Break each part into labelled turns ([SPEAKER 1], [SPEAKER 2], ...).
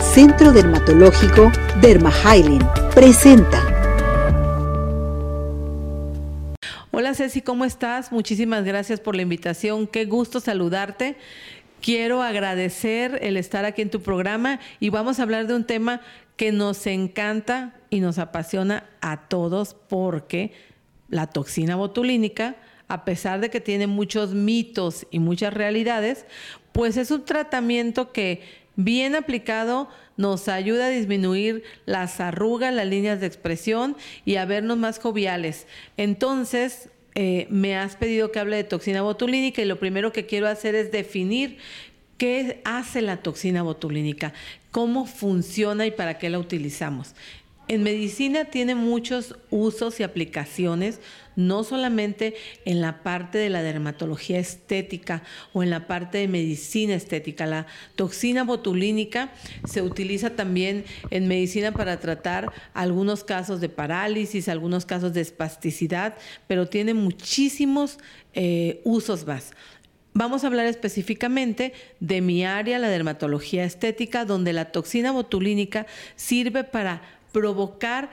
[SPEAKER 1] Centro Dermatológico Dermahylen presenta.
[SPEAKER 2] Hola Ceci, ¿cómo estás? Muchísimas gracias por la invitación. Qué gusto saludarte. Quiero agradecer el estar aquí en tu programa y vamos a hablar de un tema que nos encanta y nos apasiona a todos porque la toxina botulínica, a pesar de que tiene muchos mitos y muchas realidades, pues es un tratamiento que bien aplicado nos ayuda a disminuir las arrugas, las líneas de expresión y a vernos más joviales. Entonces, eh, me has pedido que hable de toxina botulínica y lo primero que quiero hacer es definir qué hace la toxina botulínica, cómo funciona y para qué la utilizamos. En medicina tiene muchos usos y aplicaciones, no solamente en la parte de la dermatología estética o en la parte de medicina estética. La toxina botulínica se utiliza también en medicina para tratar algunos casos de parálisis, algunos casos de espasticidad, pero tiene muchísimos eh, usos más. Vamos a hablar específicamente de mi área, la dermatología estética, donde la toxina botulínica sirve para provocar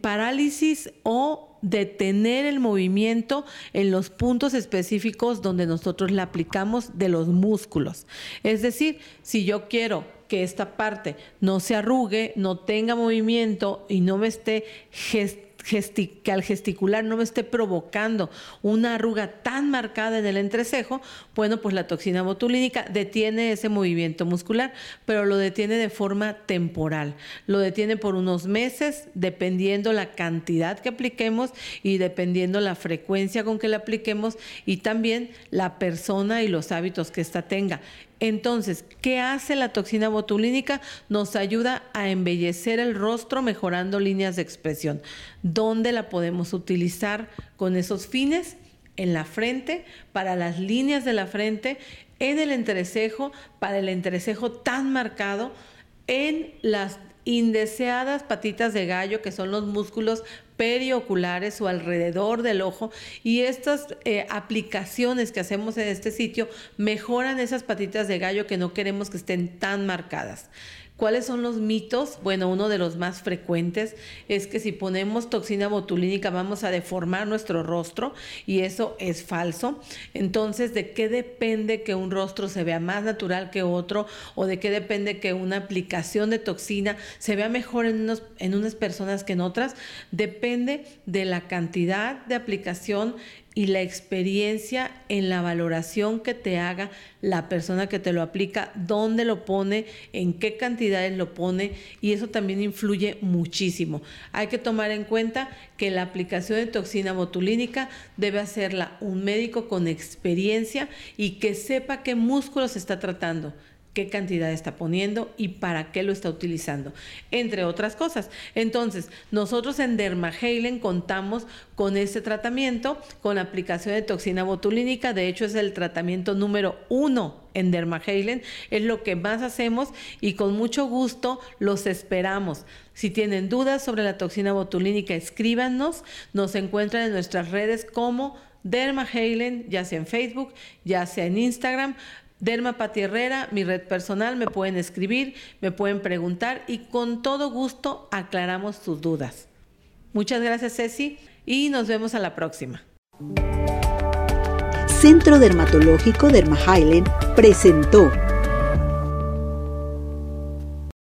[SPEAKER 2] parálisis o detener el movimiento en los puntos específicos donde nosotros la aplicamos de los músculos. Es decir, si yo quiero que esta parte no se arrugue, no tenga movimiento y no me esté que al gesticular no me esté provocando una arruga tan marcada en el entrecejo, bueno, pues la toxina botulínica detiene ese movimiento muscular, pero lo detiene de forma temporal. Lo detiene por unos meses, dependiendo la cantidad que apliquemos y dependiendo la frecuencia con que la apliquemos y también la persona y los hábitos que ésta tenga. Entonces, ¿qué hace la toxina botulínica? Nos ayuda a embellecer el rostro mejorando líneas de expresión. ¿Dónde la podemos utilizar con esos fines? En la frente, para las líneas de la frente, en el entrecejo, para el entrecejo tan marcado, en las indeseadas patitas de gallo, que son los músculos perioculares o alrededor del ojo, y estas eh, aplicaciones que hacemos en este sitio mejoran esas patitas de gallo que no queremos que estén tan marcadas. ¿Cuáles son los mitos? Bueno, uno de los más frecuentes es que si ponemos toxina botulínica vamos a deformar nuestro rostro y eso es falso. Entonces, ¿de qué depende que un rostro se vea más natural que otro o de qué depende que una aplicación de toxina se vea mejor en, en unas personas que en otras? Depende de la cantidad de aplicación y la experiencia en la valoración que te haga la persona que te lo aplica, dónde lo pone, en qué cantidades lo pone y eso también influye muchísimo. Hay que tomar en cuenta que la aplicación de toxina botulínica debe hacerla un médico con experiencia y que sepa qué músculos está tratando qué cantidad está poniendo y para qué lo está utilizando, entre otras cosas. Entonces, nosotros en Dermaheilen contamos con este tratamiento, con aplicación de toxina botulínica, de hecho es el tratamiento número uno en Dermaheilen, es lo que más hacemos y con mucho gusto los esperamos. Si tienen dudas sobre la toxina botulínica, escríbanos, nos encuentran en nuestras redes como Dermaheilen, ya sea en Facebook, ya sea en Instagram, Derma Pati Herrera, mi red personal, me pueden escribir, me pueden preguntar y con todo gusto aclaramos sus dudas. Muchas gracias Ceci y nos vemos a la próxima.
[SPEAKER 1] Centro Dermatológico Derma presentó